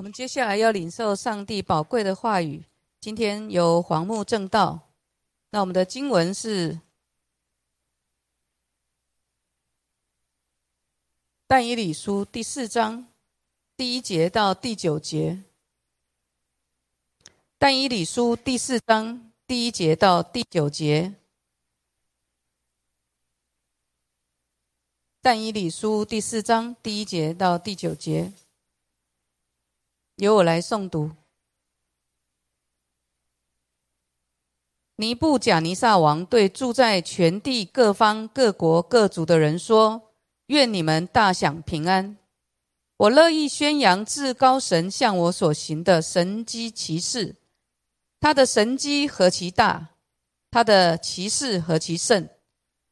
我们接下来要领受上帝宝贵的话语。今天由黄木正道。那我们的经文是《但以理书》第四章第一节到第九节。《但以理书》第四章第一节到第九节。《但以理书》第四章第一节到第九节。由我来诵读。尼布贾尼撒王对住在全地各方各国各族的人说：“愿你们大享平安！我乐意宣扬至高神向我所行的神机骑士，他的神机何其大，他的骑士何其甚，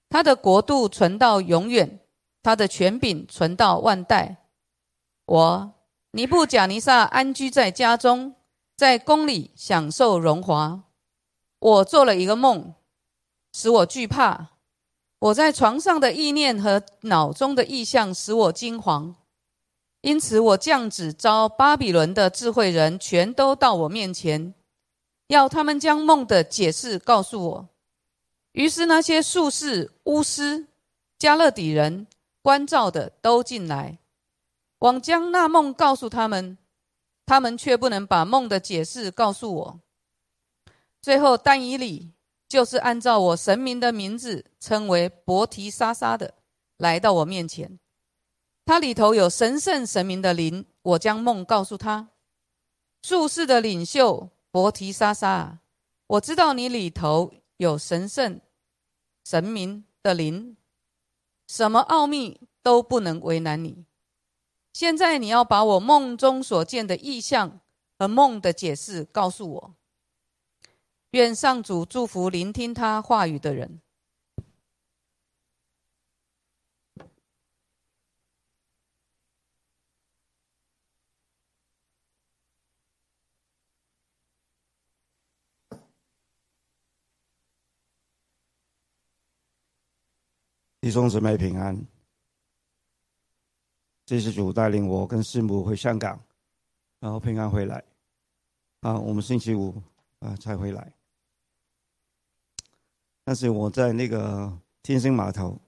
他的国度存到永远，他的权柄存到万代。我。”尼布贾尼撒安居在家中，在宫里享受荣华。我做了一个梦，使我惧怕。我在床上的意念和脑中的意象使我惊惶。因此，我降旨招巴比伦的智慧人，全都到我面前，要他们将梦的解释告诉我。于是，那些术士、巫师、加勒底人、关照的都进来。往将那梦告诉他们，他们却不能把梦的解释告诉我。最后，但以里就是按照我神明的名字称为伯提莎莎的，来到我面前。他里头有神圣神明的灵。我将梦告诉他。术士的领袖伯提莎莎，我知道你里头有神圣神明的灵，什么奥秘都不能为难你。现在你要把我梦中所见的意象和梦的解释告诉我。愿上主祝福聆听他话语的人。弟兄姊妹平安。这是主带领我跟师母回香港，然后平安回来。啊，我们星期五啊才回来。但是我在那个天星码头、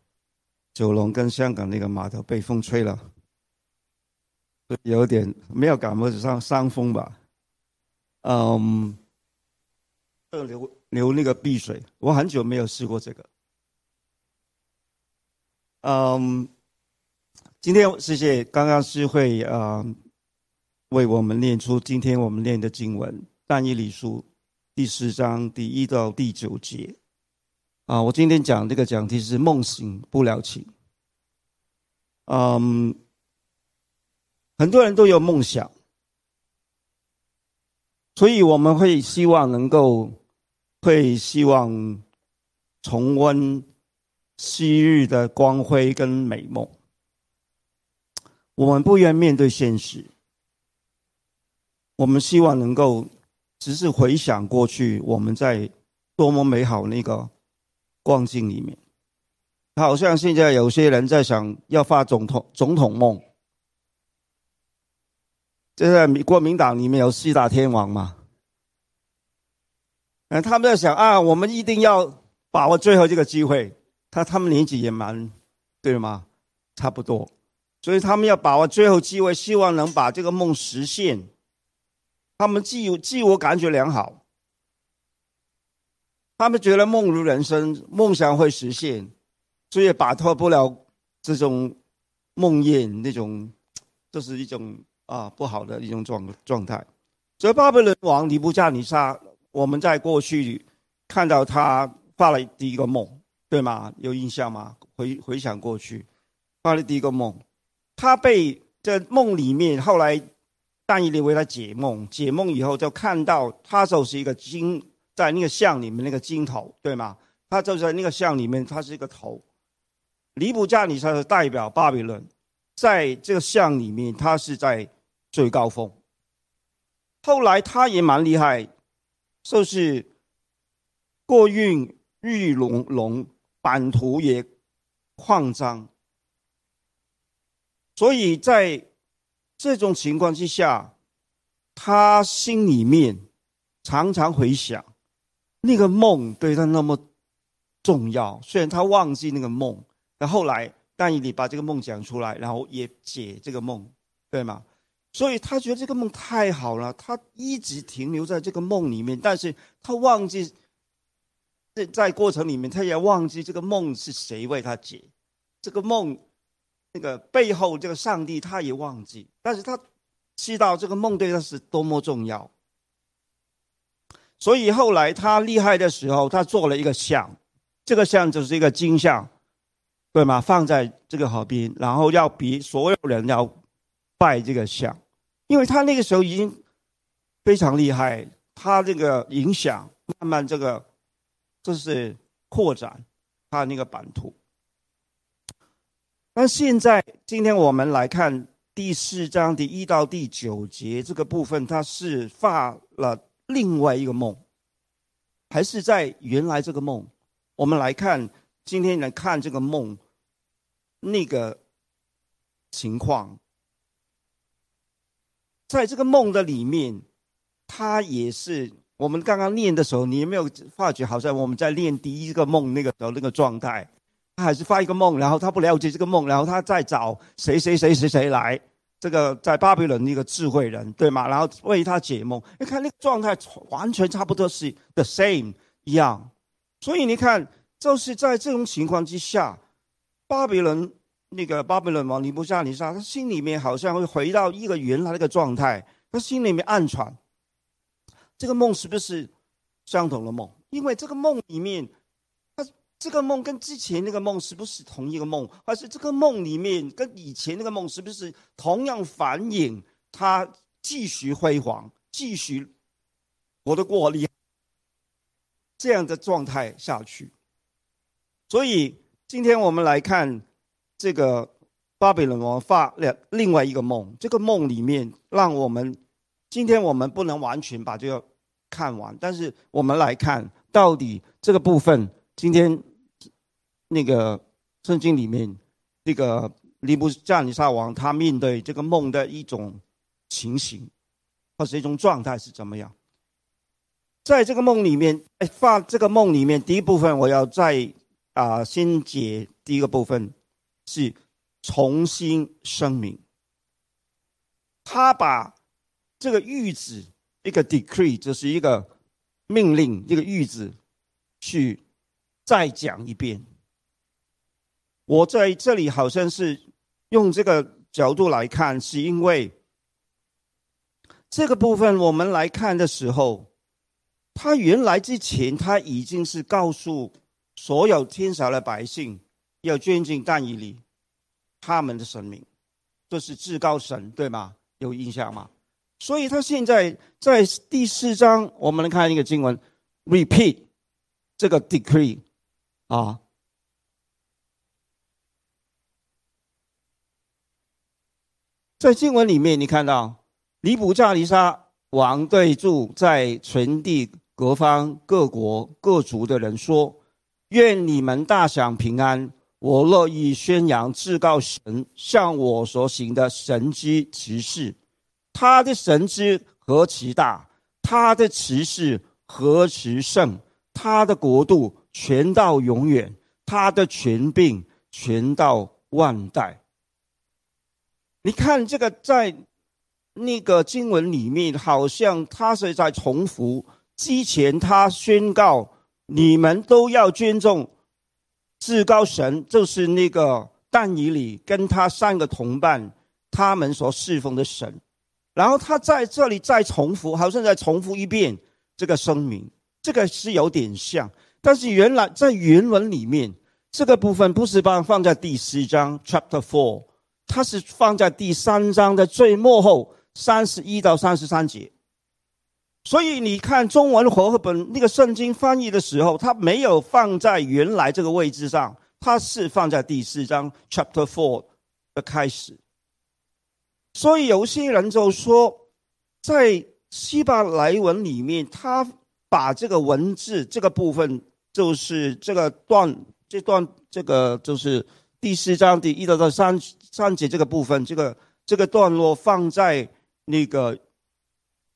九龙跟香港那个码头被风吹了，有点没有感冒上伤风吧。嗯，流流那个鼻水，我很久没有试过这个。嗯。今天谢谢刚刚师会啊，为我们念出今天我们念的经文《但以理书》第十章第一到第九节。啊，我今天讲这个讲题是“梦醒不了情”。嗯，很多人都有梦想，所以我们会希望能够，会希望重温昔日的光辉跟美梦。我们不愿面对现实，我们希望能够只是回想过去，我们在多么美好那个光景里面。好像现在有些人在想要发总统总统梦，就在国民党里面有四大天王嘛，嗯，他们在想啊，我们一定要把握最后这个机会。他他们年纪也蛮对吗？差不多。所以他们要把握最后机会，希望能把这个梦实现。他们既有自我感觉良好，他们觉得梦如人生，梦想会实现，所以摆脱不了这种梦魇那种，这是一种啊不好的一种状状态。所以巴比伦王尼布加尼撒，我们在过去看到他发了第一个梦，对吗？有印象吗？回回想过去，发了第一个梦。他被在梦里面，后来但以理为他解梦，解梦以后就看到他就是一个金，在那个像里面那个金头，对吗？他就在那个像里面，他是一个头。尼布加尼撒是代表巴比伦，在这个像里面，他是在最高峰。后来他也蛮厉害，就是过运玉龙龙版图也扩张。所以在这种情况之下，他心里面常常回想那个梦对他那么重要，虽然他忘记那个梦，那后来但你把这个梦讲出来，然后也解这个梦，对吗？所以他觉得这个梦太好了，他一直停留在这个梦里面，但是他忘记在在过程里面，他也忘记这个梦是谁为他解，这个梦那个背后这个上帝他也忘记，但是他知道这个梦对他是多么重要，所以后来他厉害的时候，他做了一个像，这个像就是一个金像，对吗？放在这个河边，然后要比所有人要。拜这个像，因为他那个时候已经非常厉害，他这个影响慢慢这个就是扩展他那个版图。那现在今天我们来看第四章第一到第九节这个部分，他是发了另外一个梦，还是在原来这个梦？我们来看今天来看这个梦那个情况。在这个梦的里面，他也是我们刚刚念的时候，你有没有发觉，好像我们在念第一个梦那个时候那个状态？他还是发一个梦，然后他不了解这个梦，然后他再找谁谁谁谁谁来，这个在巴比伦那个智慧人，对吗？然后为他解梦。你看那个状态完全差不多是 the same 一样，所以你看，就是在这种情况之下，巴比伦。那个巴比伦王尼布加尼撒，他心里面好像会回到一个原来那个状态，他心里面暗传，这个梦是不是相同的梦？因为这个梦里面，这个梦跟之前那个梦是不是同一个梦？还是这个梦里面跟以前那个梦是不是同样反映他继续辉煌、继续活得过厉这样的状态下去？所以今天我们来看。这个巴比伦王发了另外一个梦，这个梦里面让我们今天我们不能完全把这个看完，但是我们来看到底这个部分，今天那个圣经里面这个尼布加尼撒王他面对这个梦的一种情形或是一种状态是怎么样？在这个梦里面，哎，发这个梦里面第一部分我要再啊先解第一个部分。是重新声明，他把这个谕旨一个 decree，这是一个命令，一个谕旨，去再讲一遍。我在这里好像是用这个角度来看，是因为这个部分我们来看的时候，他原来之前他已经是告诉所有天朝的百姓。要尊敬但以理，他们的神明，这是至高神，对吗？有印象吗？所以他现在在第四章，我们来看一个经文，repeat 这个 decree 啊，在经文里面，你看到尼布加尼沙王对住在全地各方各国各族的人说：“愿你们大享平安。”我乐意宣扬至高神向我所行的神之奇事，他的神之何其大，他的奇事何其盛，他的国度全到永远，他的权柄全到万代。你看这个在那个经文里面，好像他是在重复之前他宣告你们都要尊重。至高神就是那个但以里跟他三个同伴，他们所侍奉的神。然后他在这里再重复，好像再重复一遍这个声明。这个是有点像，但是原来在原文里面，这个部分不是把放在第十章 （Chapter Four），它是放在第三章的最末后三十一到三十三节。所以你看，中文和合本那个圣经翻译的时候，它没有放在原来这个位置上，它是放在第四章 Chapter Four 的开始。所以有些人就说，在希伯来文里面，他把这个文字这个部分，就是这个段这段这个就是第四章第一到到三三节这个部分，这个这个段落放在那个。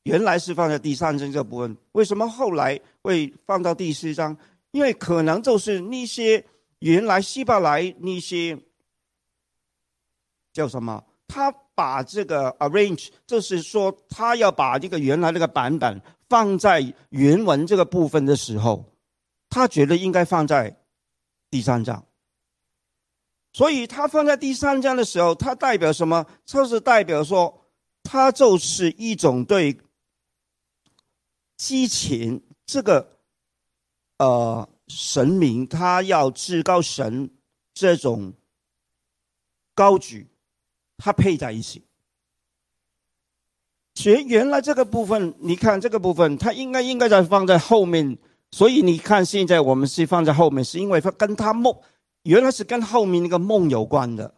原来是放在第三章这部分，为什么后来会放到第四章？因为可能就是那些原来希伯来那些叫什么？他把这个 arrange，就是说他要把这个原来那个版本放在原文这个部分的时候，他觉得应该放在第三章。所以他放在第三章的时候，它代表什么？就是代表说，它就是一种对激情这个呃神明，他要至高神这种高举，它配在一起。学原来这个部分，你看这个部分，它应该应该在放在后面。所以你看现在我们是放在后面，是因为它跟它梦。原来是跟后面那个梦有关的，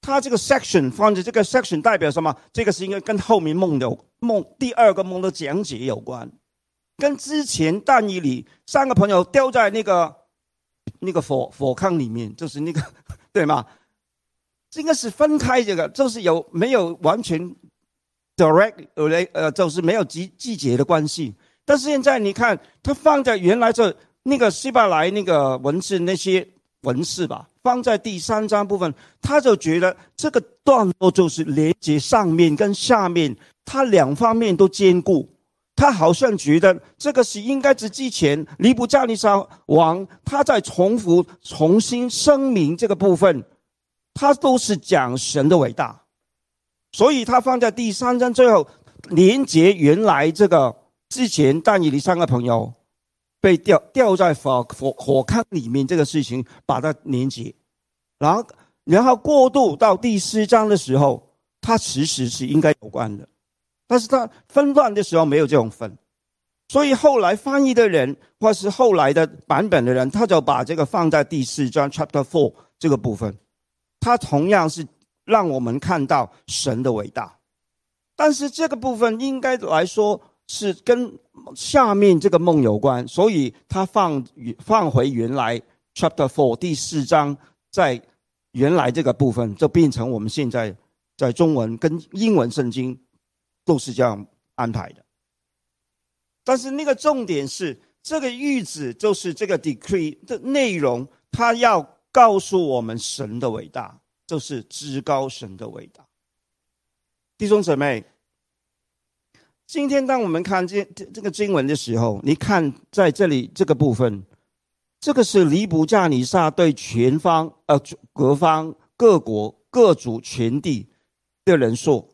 他这个 section 放在这个 section 代表什么？这个是应该跟后面梦有梦第二个梦的讲解有关，跟之前弹衣里三个朋友掉在那个那个火火坑里面，就是那个 对吗？这个是分开这个，就是有没有完全 direct 呃呃，就是没有季季节的关系。但是现在你看，它放在原来这。那个希伯来那个文字那些文字吧，放在第三章部分，他就觉得这个段落就是连接上面跟下面，他两方面都兼顾。他好像觉得这个是应该是之前尼布加尼撒王他在重复重新声明这个部分，他都是讲神的伟大，所以他放在第三章最后连接原来这个之前但以理三个朋友。被掉掉在火火火坑里面这个事情，把它连接，然后然后过渡到第四章的时候，它其实是应该有关的，但是它分段的时候没有这种分，所以后来翻译的人或是后来的版本的人，他就把这个放在第四章 Chapter Four 这个部分，它同样是让我们看到神的伟大，但是这个部分应该来说。是跟下面这个梦有关，所以他放放回原来 chapter four 第四章，在原来这个部分就变成我们现在在中文跟英文圣经都是这样安排的。但是那个重点是，这个谕旨就是这个 decree 的内容，它要告诉我们神的伟大，就是至高神的伟大。弟兄姊妹。今天，当我们看这这这个经文的时候，你看在这里这个部分，这个是尼布加尼撒对全方呃各方各国各族全地的人说，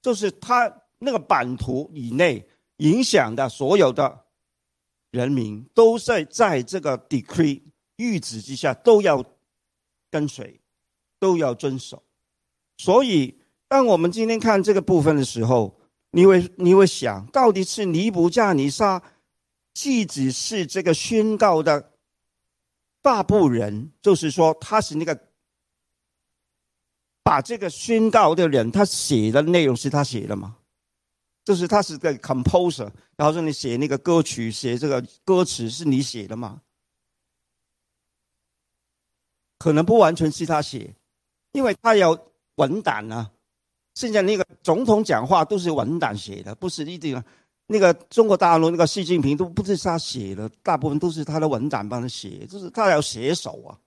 就是他那个版图以内影响的所有的人民，都在在这个 decree 谕旨之下都要跟随，都要遵守。所以，当我们今天看这个部分的时候，你会你会想到底是尼布加尼撒，既只是这个宣告的大部人，就是说他是那个把这个宣告的人，他写的内容是他写的吗？就是他是个 composer，然后说你写那个歌曲，写这个歌词是你写的吗？可能不完全是他写，因为他有文档啊。现在那个总统讲话都是文档写的，不是一定啊。那个中国大陆那个习近平都不是他写的，大部分都是他的文档帮他写，就是他要写手啊，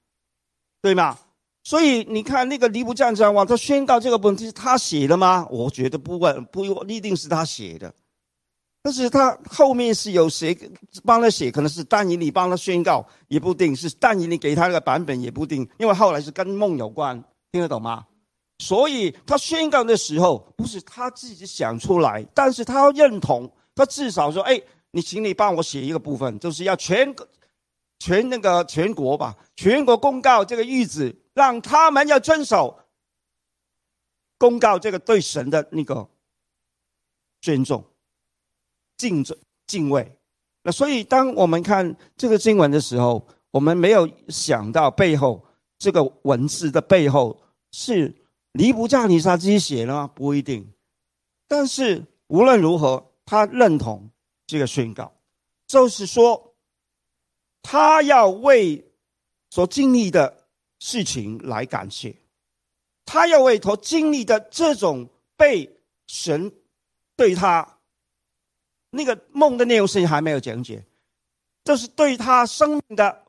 对吗？所以你看那个尼布战争王，他宣告这个问题是他写的吗？我觉得不问，不一定是他写的，但是他后面是有谁帮他写？可能是但以理帮他宣告，也不定是但以理给他那个版本，也不定，因为后来是跟梦有关，听得懂吗？所以他宣告的时候，不是他自己想出来，但是他认同，他至少说：“哎，你请你帮我写一个部分，就是要全全那个全国吧，全国公告这个谕旨，让他们要遵守，公告这个对神的那个尊重、敬重、敬畏。那所以，当我们看这个经文的时候，我们没有想到背后这个文字的背后是。尼布加尼撒自己写了吗？不一定。但是无论如何，他认同这个宣告，就是说，他要为所经历的事情来感谢，他要为所经历的这种被神对他那个梦的内容事情还没有讲解，就是对他生命的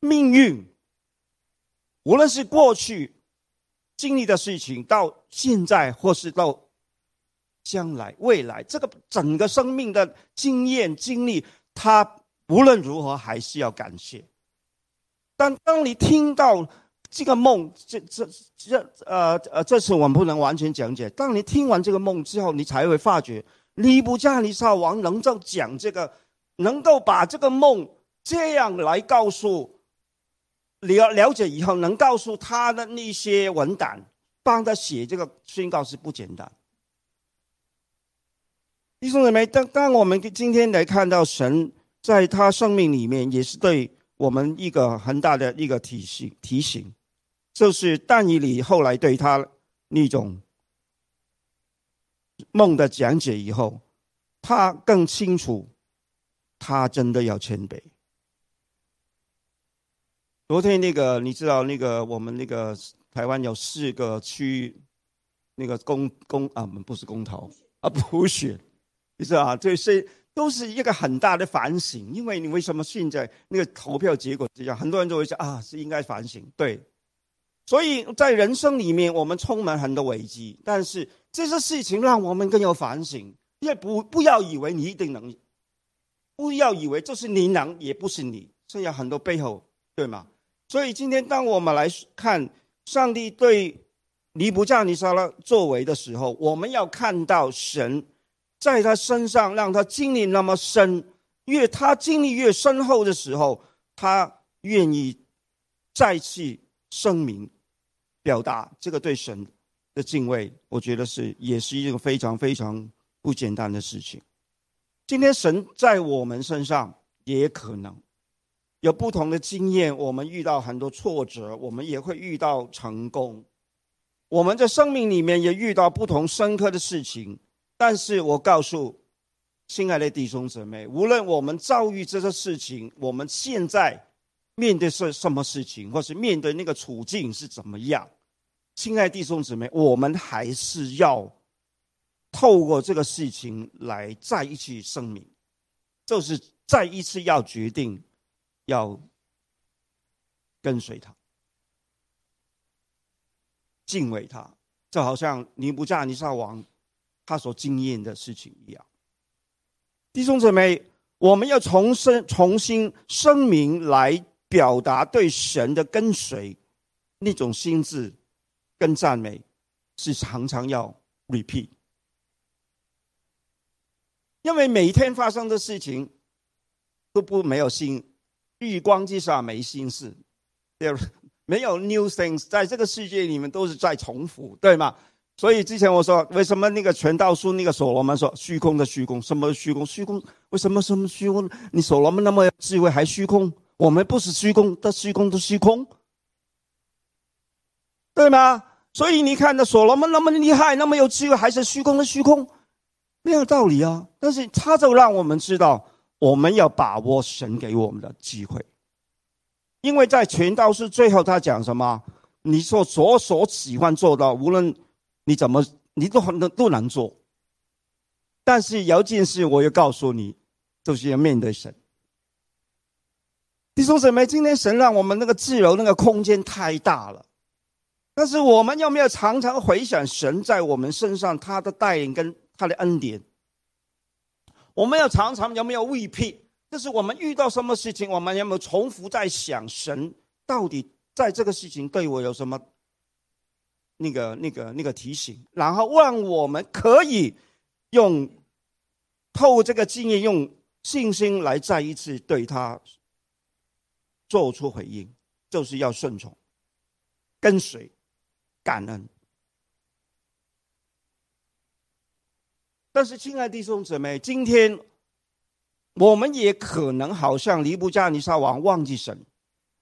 命运，无论是过去经历的事情，到现在或是到将来未来，这个整个生命的经验经历，他无论如何还是要感谢。但当你听到这个梦，这这这呃呃，这次我们不能完全讲解。当你听完这个梦之后，你才会发觉，尼布加尼撒王能够讲这个，能够把这个梦这样来告诉了了解以后，能告诉他的那些文档，帮他写这个宣告是不简单。弟兄姊妹，当当我们今天来看到神在他生命里面，也是对。我们一个很大的一个提醒，提醒，就是但以理后来对他那种梦的讲解以后，他更清楚，他真的要谦卑。昨天那个你知道那个我们那个台湾有四个区，那个公公啊，不是公投啊，普选，你知道啊，这是。都是一个很大的反省，因为你为什么现在那个投票结果这样？很多人都会说啊，是应该反省。对，所以在人生里面，我们充满很多危机，但是这些事情让我们更有反省。也不不要以为你一定能，不要以为就是你能，也不是你，这样很多背后，对吗？所以今天当我们来看上帝对尼布加尼撒拉作为的时候，我们要看到神。在他身上，让他经历那么深，越他经历越深厚的时候，他愿意再次声明、表达这个对神的敬畏。我觉得是也是一个非常非常不简单的事情。今天神在我们身上也可能有不同的经验，我们遇到很多挫折，我们也会遇到成功，我们在生命里面也遇到不同深刻的事情。但是我告诉亲爱的弟兄姊妹，无论我们遭遇这个事情，我们现在面对是什么事情，或是面对那个处境是怎么样，亲爱的弟兄姊妹，我们还是要透过这个事情来再一次声明，就是再一次要决定要跟随他，敬畏他，就好像尼布加尼撒王。他所经验的事情一样，弟兄姊妹，我们要重申、重新声明来表达对神的跟随那种心智跟赞美，是常常要 repeat，因为每天发生的事情都不没有新，日光之下没心事，对，没有 new things，在这个世界里面都是在重复，对吗？所以之前我说，为什么那个全道书那个所罗门说虚空的虚空，什么虚空？虚空为什么什么虚空？你所罗门那么智慧还虚空？我们不是虚空的虚空的虚空，对吗？所以你看，那所罗门那么厉害，那么有智慧，还是虚空的虚空，没有道理啊。但是他就让我们知道，我们要把握神给我们的机会，因为在全道是最后他讲什么？你说所所喜欢做到，无论。你怎么，你都很都难做。但是有件事，我要告诉你，就是要面对神。弟兄姊妹，今天神让我们那个自由那个空间太大了，但是我们有没有常常回想神在我们身上他的带领跟他的恩典？我们要常常有没有未必？就是我们遇到什么事情，我们有没有重复在想神到底在这个事情对我有什么？那个、那个、那个提醒，然后让我们可以用透过这个经验，用信心来再一次对他做出回应，就是要顺从、跟随、感恩。但是，亲爱的弟兄姊妹，今天我们也可能好像尼布加尼撒王忘记神，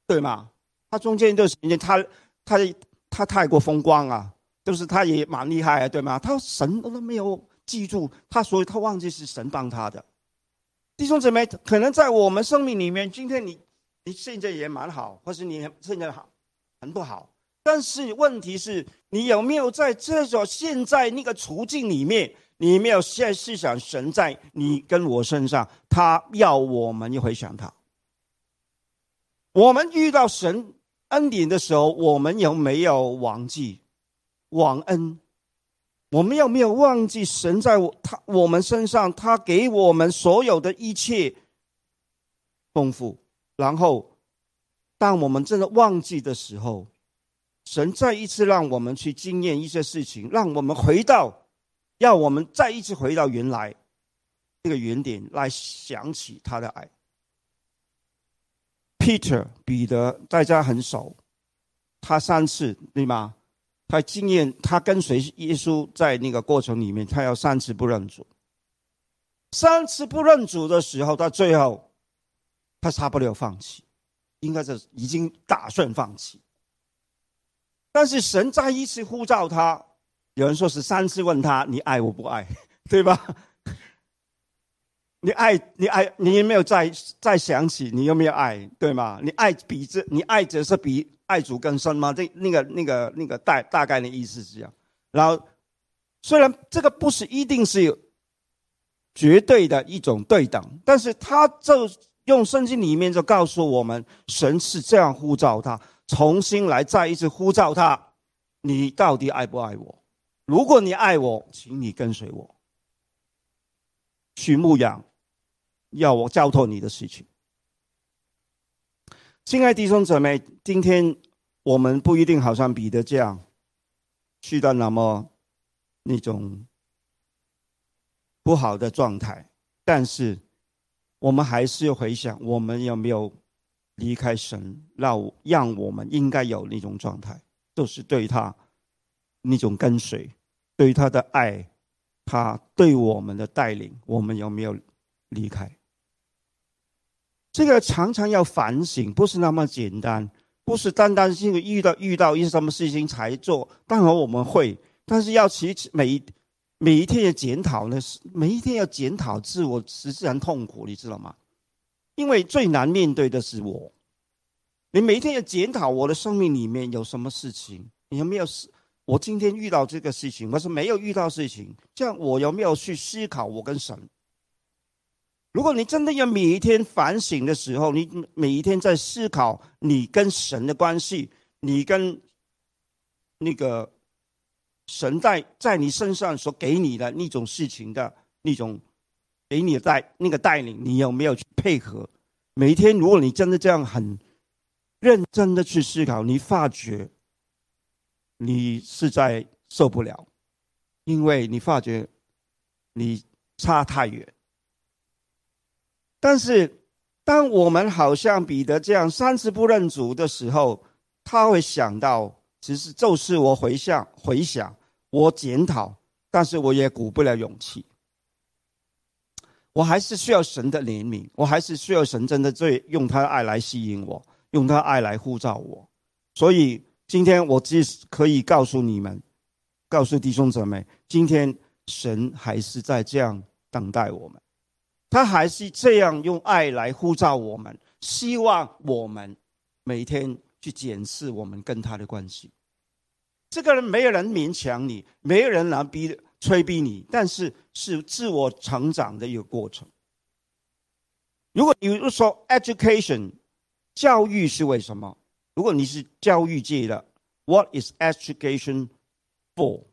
对吗？他中间一段时间，他他。他太过风光啊，就是他也蛮厉害啊，对吗？他神都没有记住他，所以他忘记是神帮他的。弟兄姊妹，可能在我们生命里面，今天你你现在也蛮好，或是你现在好很不好，但是问题是你有没有在这种现在那个处境里面，你没有现思想神在你跟我身上，他要我们回想他。我们遇到神恩典的时候，我们有没有忘记忘恩？我们有没有忘记神在我他我们身上，他给我们所有的一切丰富？然后，当我们真的忘记的时候，神再一次让我们去经验一些事情，让我们回到，要我们再一次回到原来这个原点来想起他的爱。Peter 彼得大家很熟，他三次对吗？他经验，他跟随耶稣在那个过程里面，他要三次不认主。三次不认主的时候，到最后，他差不多放弃，应该是已经打算放弃。但是神再一次呼召他，有人说是三次问他：“你爱我不爱？” 对吧？你爱你爱你有没有再再想起你有没有爱？对吗？你爱比这你爱者是比。爱主更深吗？这那个那个那个大大概的意思是这样。然后，虽然这个不是一定是绝对的一种对等，但是他就用圣经里面就告诉我们，神是这样呼召他，重新来再一次呼召他：你到底爱不爱我？如果你爱我，请你跟随我去牧养，要我交托你的事情。亲爱弟兄姊妹，今天我们不一定好像彼得这样去到那么那种不好的状态，但是我们还是要回想，我们有没有离开神，让让我们应该有那种状态，就是对他那种跟随，对他的爱，他对我们的带领，我们有没有离开？这个常常要反省，不是那么简单，不是单单是遇到遇到一些什么事情才做。当然我们会，但是要其每一每一天的检讨呢，是每一天要检讨自我，实际上痛苦，你知道吗？因为最难面对的是我。你每一天要检讨我的生命里面有什么事情，你有没有？我今天遇到这个事情，我是没有遇到事情，这样我有没有去思考我跟神？如果你真的要每一天反省的时候，你每一天在思考你跟神的关系，你跟那个神在在你身上所给你的那种事情的那种给你的带那个带领，你有没有去配合？每一天，如果你真的这样很认真的去思考，你发觉你是在受不了，因为你发觉你差太远。但是，当我们好像彼得这样三次不认主的时候，他会想到，其实就是我回想、回想，我检讨，但是我也鼓不了勇气。我还是需要神的怜悯，我还是需要神真的最用他的爱来吸引我，用他爱来呼召我。所以今天我只可以告诉你们，告诉弟兄姊妹，今天神还是在这样等待我们。他还是这样用爱来呼召我们，希望我们每天去检视我们跟他的关系。这个人没有人勉强你，没有人来逼催逼你，但是是自我成长的一个过程。如果你说 education 教育是为什么？如果你是教育界的，What is education for？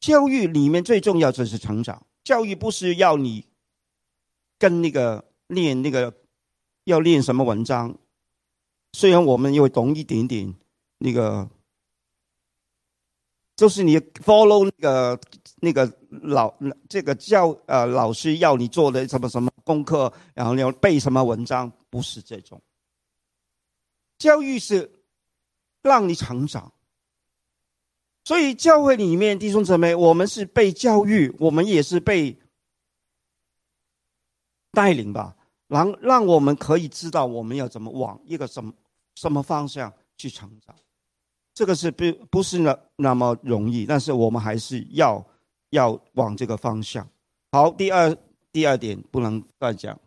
教育里面最重要就是成长。教育不是要你。跟那个练那个要练什么文章？虽然我们又懂一点点，那个就是你 follow 那个那个老这个教呃老师要你做的什么什么功课，然后你要背什么文章，不是这种。教育是让你成长，所以教会里面弟兄姊妹，我们是被教育，我们也是被。带领吧，让让我们可以知道我们要怎么往一个什么什么方向去成长，这个是不不是那那么容易，但是我们还是要要往这个方向。好，第二第二点不能乱讲。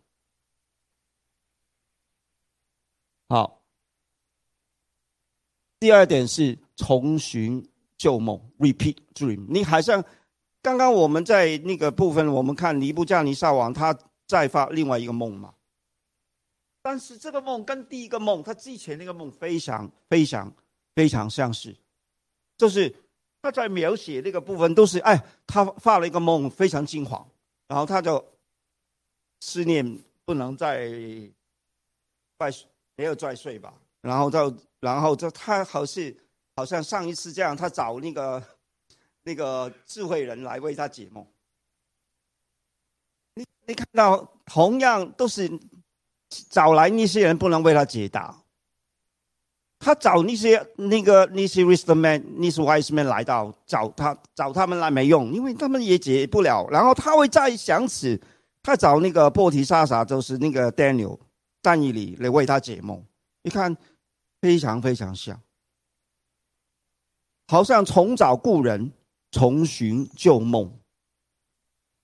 好，第二点是重寻旧梦，repeat dream。你好像刚刚我们在那个部分，我们看尼布加尼撒王他再发另外一个梦嘛。但是这个梦跟第一个梦，他之前那个梦非常非常非常相似，就是他在描写那个部分都是哎，他发了一个梦非常惊慌，然后他就思念不能再再没有再睡吧，然后就然后就他好似好像上一次这样，他找那个 那个智慧人来为他解梦。你你看到同样都是。找来那些人不能为他解答，他找那些那个那些 wisdom man、那些 wise man 来到找他找他们来没用，因为他们也解不了。然后他会再想起，他找那个波提莎莎，就是那个 Daniel 但以理来为他解梦。你看，非常非常像，好像重找故人，重寻旧梦。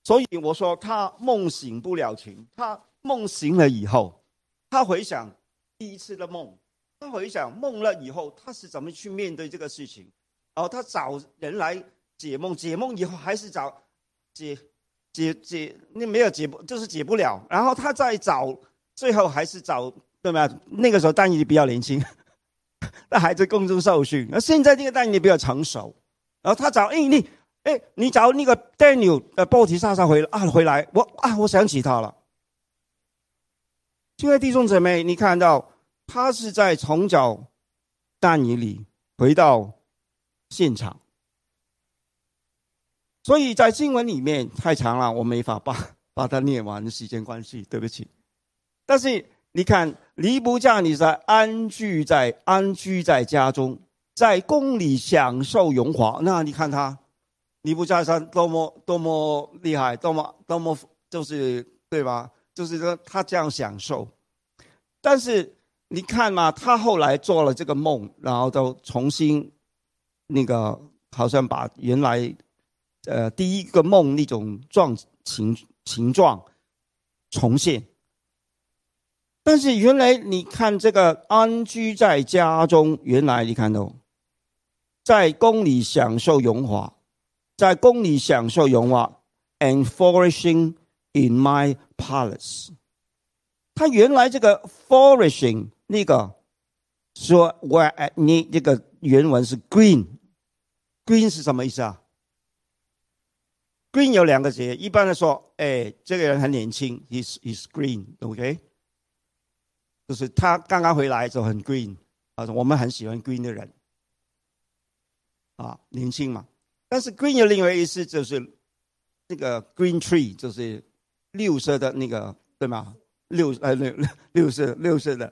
所以我说他梦醒不了情，他梦醒了以后。他回想第一次的梦，他回想梦了以后，他是怎么去面对这个事情？然后他找人来解梦，解梦以后还是找解解解，那没有解不就是解不了。然后他再找，最后还是找对吗？那个时候丹尼比较年轻，那还在宫中受训。那现在这个丹尼比较成熟，然后他找哎你哎你找那个 Daniel 呃波提萨萨回啊回来，我啊我想起他了。亲爱的弟兄姊妹，你看到他是在从脚大泥里回到现场，所以在经文里面太长了，我没法把把它念完，时间关系，对不起。但是你看，尼布加尼在安居在安居在家中，在宫里享受荣华。那你看他，尼布加尼多么多么厉害，多么多么就是对吧？就是说，他这样享受，但是你看嘛，他后来做了这个梦，然后都重新那个，好像把原来呃第一个梦那种状形形状重现。但是原来你看这个安居在家中，原来你看到在宫里享受荣华，在宫里享受荣华，and flourishing。In my palace，他原来这个 flourishing 那个说，where 你这个原文是 green，green 是什么意思啊？green 有两个字，一般来说，哎，这个人很年轻，is his green，OK，就是他刚刚回来就很 green，啊，我们很喜欢 green 的人，啊，年轻嘛。但是 green 有另外意思，就是那个 green tree，就是。绿色的那个对吗？六呃六六色六色的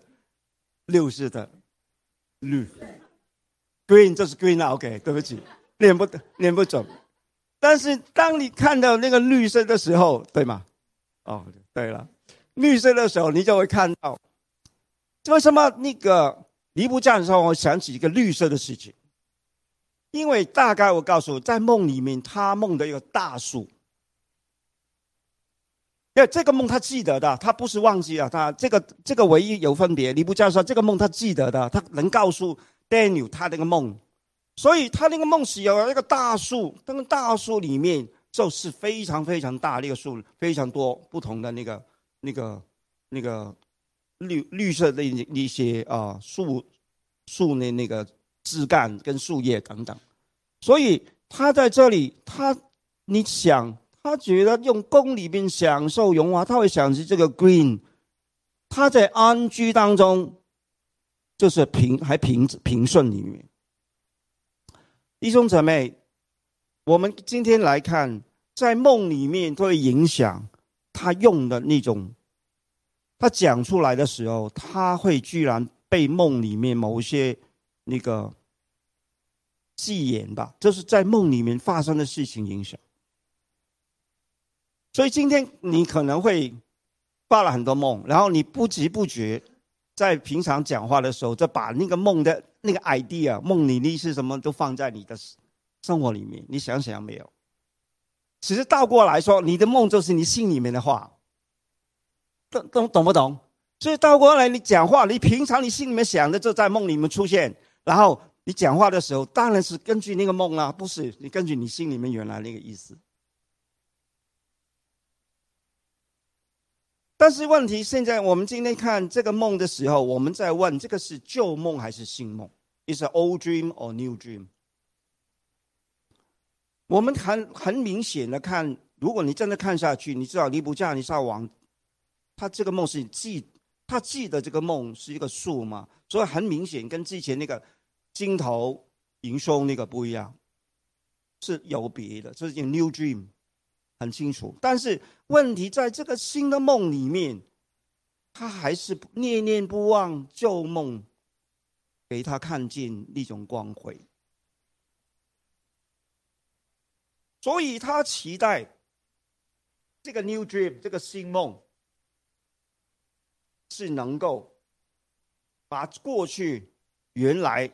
六色的绿，green 就是 green 啊，OK，对不起，念不念不准。但是当你看到那个绿色的时候，对吗？哦，对了，绿色的时候你就会看到，为什么那个尼布加的时候，我想起一个绿色的事情，因为大概我告诉，在梦里面他梦的一个大树。因为这个梦他记得的，他不是忘记了，他这个这个唯一有分别。尼布教授这个梦他记得的，他能告诉 Daniel 他那个梦，所以他那个梦是有一个大树，那个大树里面就是非常非常大那个树，非常多不同的那个那个那个绿绿色的一些啊树树的那个枝干跟树叶等等，所以他在这里，他你想。他觉得用宫里面享受荣华，他会想起这个 green。他在安居当中，就是平还平平顺里面。弟兄姊妹，我们今天来看，在梦里面会影响他用的那种，他讲出来的时候，他会居然被梦里面某些那个戏言吧，就是在梦里面发生的事情影响。所以今天你可能会发了很多梦，然后你不知不觉在平常讲话的时候，就把那个梦的那个 idea、梦里意是什么都放在你的生活里面。你想想没有？其实倒过来说，你的梦就是你心里面的话，懂懂不懂？所以倒过来，你讲话，你平常你心里面想的就在梦里面出现，然后你讲话的时候，当然是根据那个梦啊，不是你根据你心里面原来那个意思。但是问题现在，我们今天看这个梦的时候，我们在问：这个是旧梦还是新梦？Is A old dream or new dream？我们很很明显的看，如果你真的看下去，你知道尼布加尼撒王，他这个梦是记，他记得这个梦是一个数嘛，所以很明显跟之前那个金头银胸那个不一样，是有别的，这是 new dream。很清楚，但是问题在这个新的梦里面，他还是念念不忘旧梦，给他看见那种光辉，所以他期待这个 new dream 这个新梦是能够把过去原来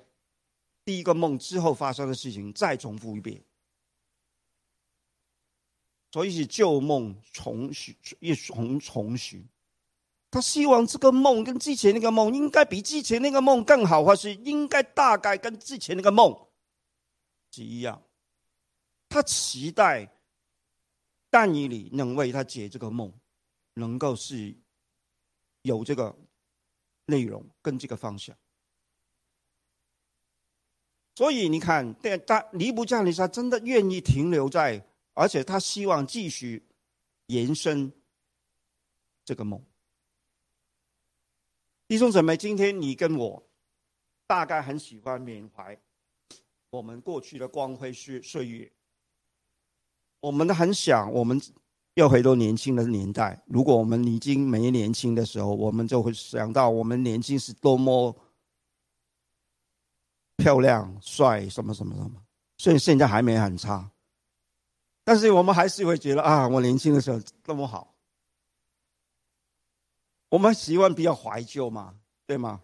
第一个梦之后发生的事情再重复一遍。所以是旧梦重续，一重重续。他希望这个梦跟之前那个梦应该比之前那个梦更好，或是应该大概跟之前那个梦是一样。他期待但以里能为他解这个梦，能够是有这个内容跟这个方向。所以你看，但但尼布加尼撒真的愿意停留在。而且他希望继续延伸这个梦。弟兄姊妹，今天你跟我大概很喜欢缅怀我们过去的光辉岁岁月。我们都很想，我们又回到年轻的年代。如果我们已经没年轻的时候，我们就会想到我们年轻是多么漂亮、帅，什么什么什么。所以现在还没很差。但是我们还是会觉得啊，我年轻的时候那么好。我们习惯比较怀旧嘛，对吗？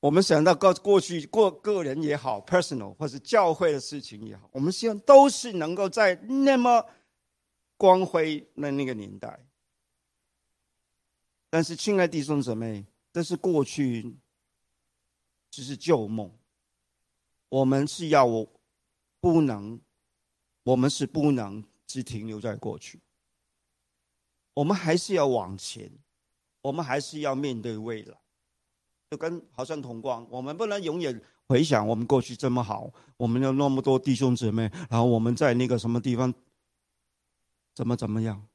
我们想到过过去过个人也好，personal 或是教会的事情也好，我们希望都是能够在那么光辉那那个年代。但是，亲爱弟兄姊妹，这是过去，只是旧梦。我们是要我不能。我们是不能只停留在过去，我们还是要往前，我们还是要面对未来。就跟好像同光，我们不能永远回想我们过去这么好，我们有那么多弟兄姊妹，然后我们在那个什么地方怎么怎么样，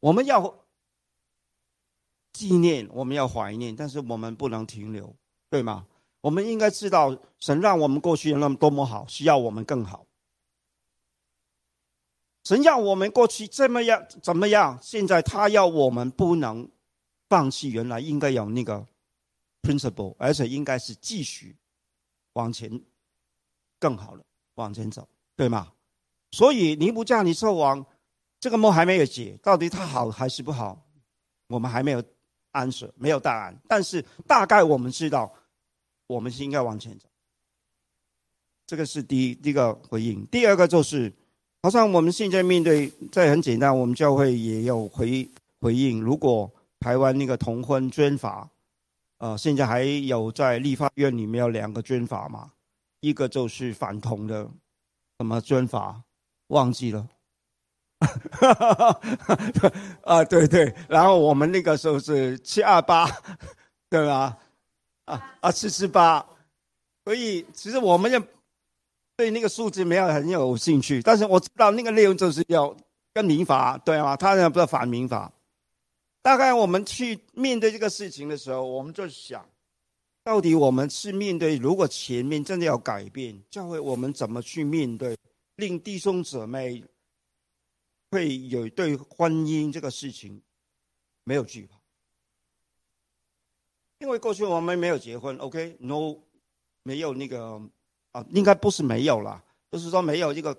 我们要纪念，我们要怀念，但是我们不能停留，对吗？我们应该知道，神让我们过去那么多么好，需要我们更好。神要我们过去这么样怎么样？现在他要我们不能放弃原来应该有那个 principle，而且应该是继续往前更好了往前走，对吗？所以尼布加尼撒王这个梦还没有解，到底它好还是不好，我们还没有 answer，没有答案。但是大概我们知道，我们是应该往前走。这个是第一第一个回应。第二个就是。好像我们现在面对，这很简单，我们教会也有回回应。如果台湾那个同婚捐法，呃，现在还有在立法院里面有两个捐法嘛，一个就是反同的，什么捐法忘记了，啊，对对，然后我们那个时候是七二八，对吧？啊啊，七四八，所以其实我们也。对那个数字没有很有兴趣，但是我知道那个内容就是要跟民法对吗？他那不是反民法。大概我们去面对这个事情的时候，我们就想，到底我们是面对如果前面真的要改变教会，我们怎么去面对，令弟兄姊妹会有对婚姻这个事情没有惧怕？因为过去我们没有结婚，OK，No，没有那个。啊，应该不是没有啦，就是说没有一个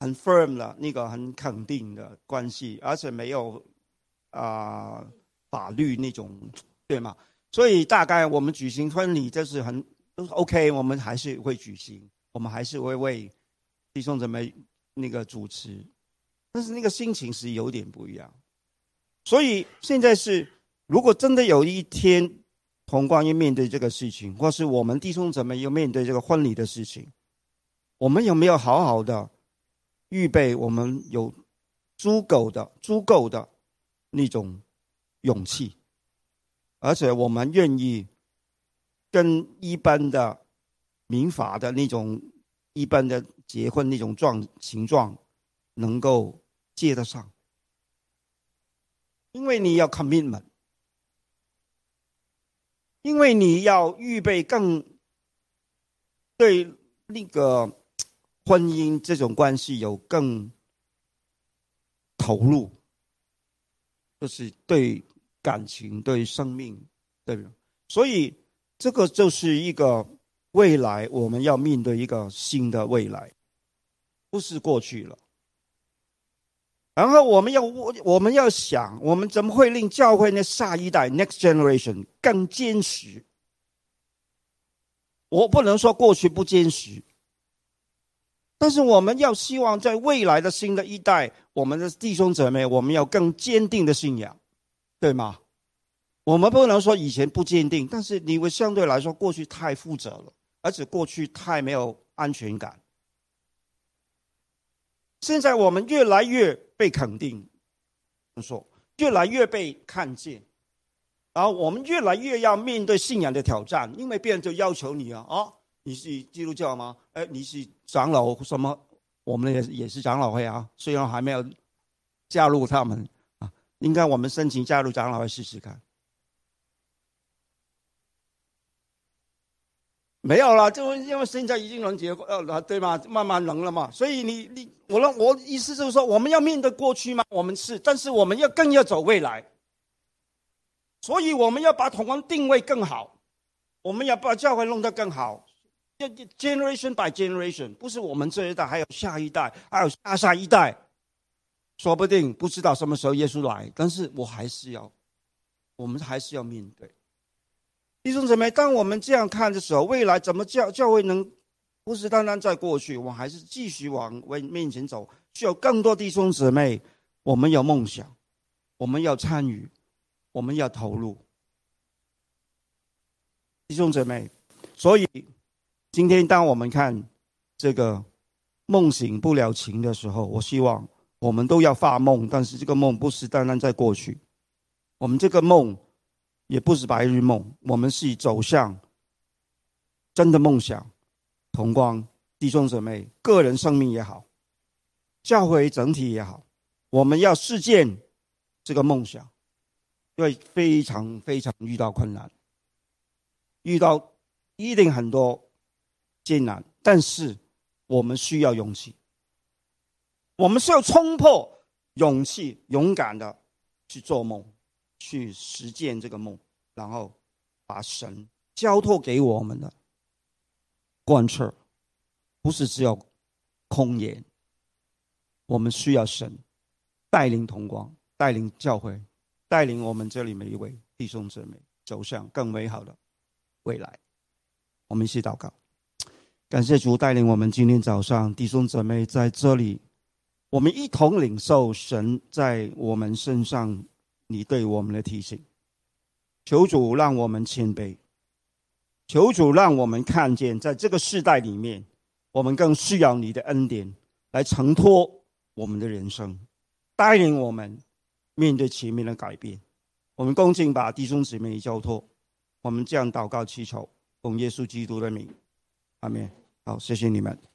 很 firm 的那个很肯定的关系，而且没有啊法律那种，对吗？所以大概我们举行婚礼就是很都是 OK，我们还是会举行，我们还是会为弟兄姊妹那个主持，但是那个心情是有点不一样。所以现在是，如果真的有一天同光要面对这个事情，或是我们弟兄姊妹要面对这个婚礼的事情，我们有没有好好的预备？我们有足够的、足够的那种勇气，而且我们愿意跟一般的民法的那种一般的结婚那种状形状能够接得上，因为你要 commitment。因为你要预备更对那个婚姻这种关系有更投入，就是对感情、对生命，对不对？所以这个就是一个未来，我们要面对一个新的未来，不是过去了。然后我们要我我们要想，我们怎么会令教会那下一代 （next generation） 更坚实？我不能说过去不坚实，但是我们要希望在未来的新的一代，我们的弟兄姊妹，我们要更坚定的信仰，对吗？我们不能说以前不坚定，但是因为相对来说过去太负责了，而且过去太没有安全感。现在我们越来越被肯定，说越来越被看见，然后我们越来越要面对信仰的挑战，因为别人就要求你啊，啊，你是基督教吗？哎，你是长老什么？我们也也是长老会啊，虽然还没有加入他们啊，应该我们申请加入长老会试试看。没有了，就因为现在已经能结呃，对吗？慢慢能了嘛。所以你你我的我意思就是说，我们要面对过去吗？我们是，但是我们要更要走未来。所以我们要把同光定位更好，我们要把教会弄得更好。generation by generation，不是我们这一代，还有下一代，还有下下一代，说不定不知道什么时候耶稣来，但是我还是要，我们还是要面对。弟兄姊妹，当我们这样看的时候，未来怎么教教会能不是单单在过去，我还是继续往为面前走，需要更多弟兄姊妹。我们有梦想，我们要参与，我们要投入。弟兄姊妹，所以今天当我们看这个梦醒不了情的时候，我希望我们都要发梦，但是这个梦不是单单在过去，我们这个梦。也不是白日梦，我们是走向真的梦想。同光弟兄姊妹，个人生命也好，教会整体也好，我们要实践这个梦想，因为非常非常遇到困难，遇到一定很多艰难，但是我们需要勇气，我们需要冲破勇气，勇敢的去做梦。去实践这个梦，然后把神交托给我们的贯彻，不是只有空言。我们需要神带领同光，带领教会，带领我们这里每一位弟兄姊妹走向更美好的未来。我们一起祷告，感谢主带领我们今天早上弟兄姊妹在这里，我们一同领受神在我们身上。你对我们的提醒，求主让我们谦卑，求主让我们看见，在这个时代里面，我们更需要你的恩典来承托我们的人生，带领我们面对前面的改变。我们恭敬把弟兄姊妹交托，我们这样祷告祈求，奉耶稣基督的名，阿门。好，谢谢你们。